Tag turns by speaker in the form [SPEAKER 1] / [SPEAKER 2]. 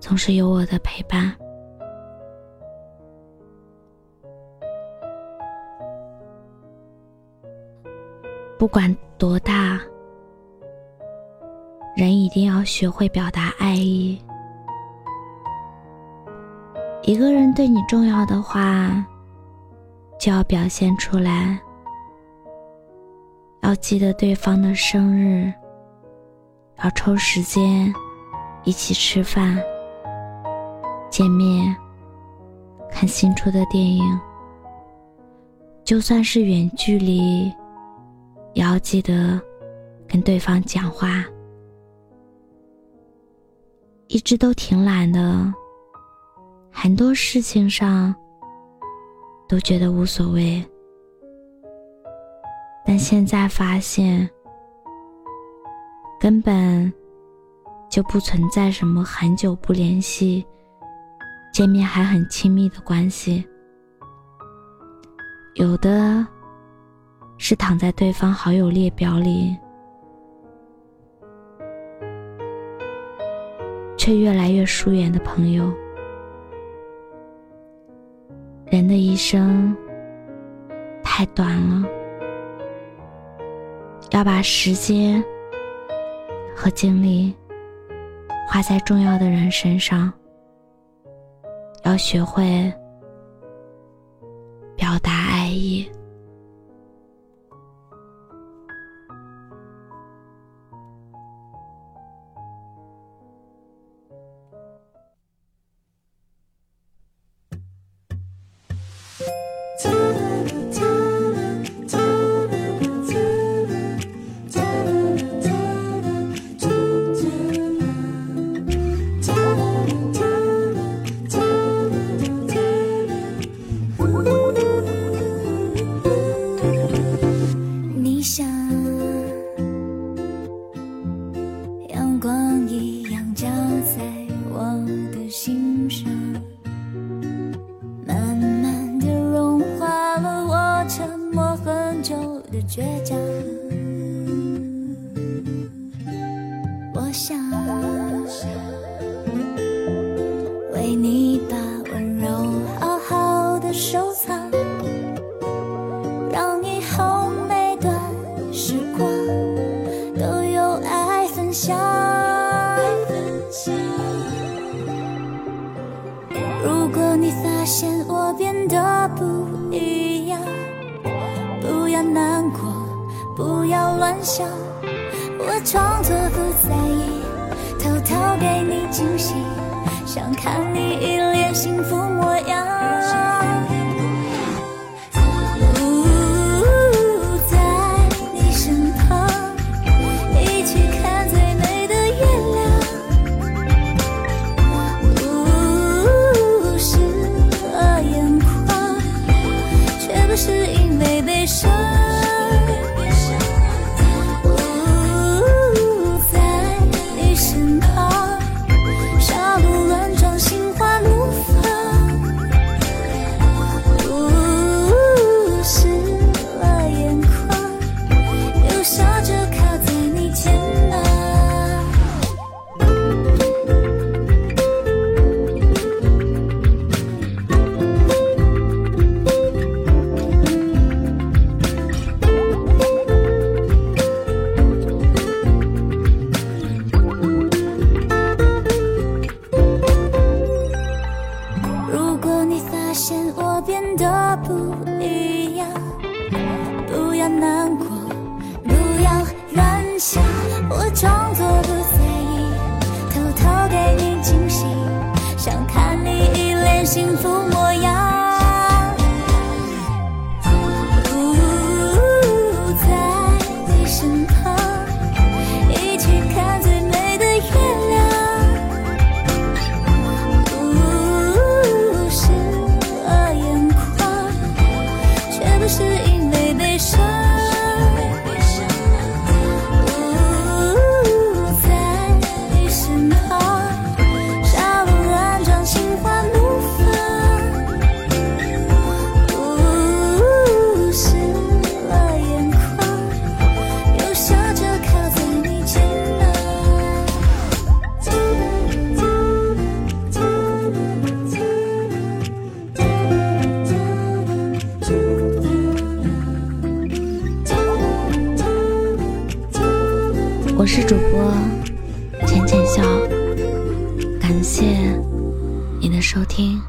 [SPEAKER 1] 总是有我的陪伴。不管多大，人一定要学会表达爱意。一个人对你重要的话，就要表现出来。要记得对方的生日，要抽时间一起吃饭。见面，看新出的电影，就算是远距离，也要记得跟对方讲话。一直都挺懒的，很多事情上都觉得无所谓，但现在发现，根本就不存在什么很久不联系。见面还很亲密的关系，有的是躺在对方好友列表里，却越来越疏远的朋友。人的一生太短了，要把时间和精力花在重要的人身上。学会
[SPEAKER 2] 为你把温柔好好的收藏，让以后每段时光都有爱分享。如果你发现我变得不一样。不要难过，不要乱想，我装作不在意，偷偷给你惊喜，想看你一脸幸福想，我装作不在意，偷偷给你惊喜，想看你一脸幸福吗？
[SPEAKER 1] 是主播浅浅笑，感谢你的收听。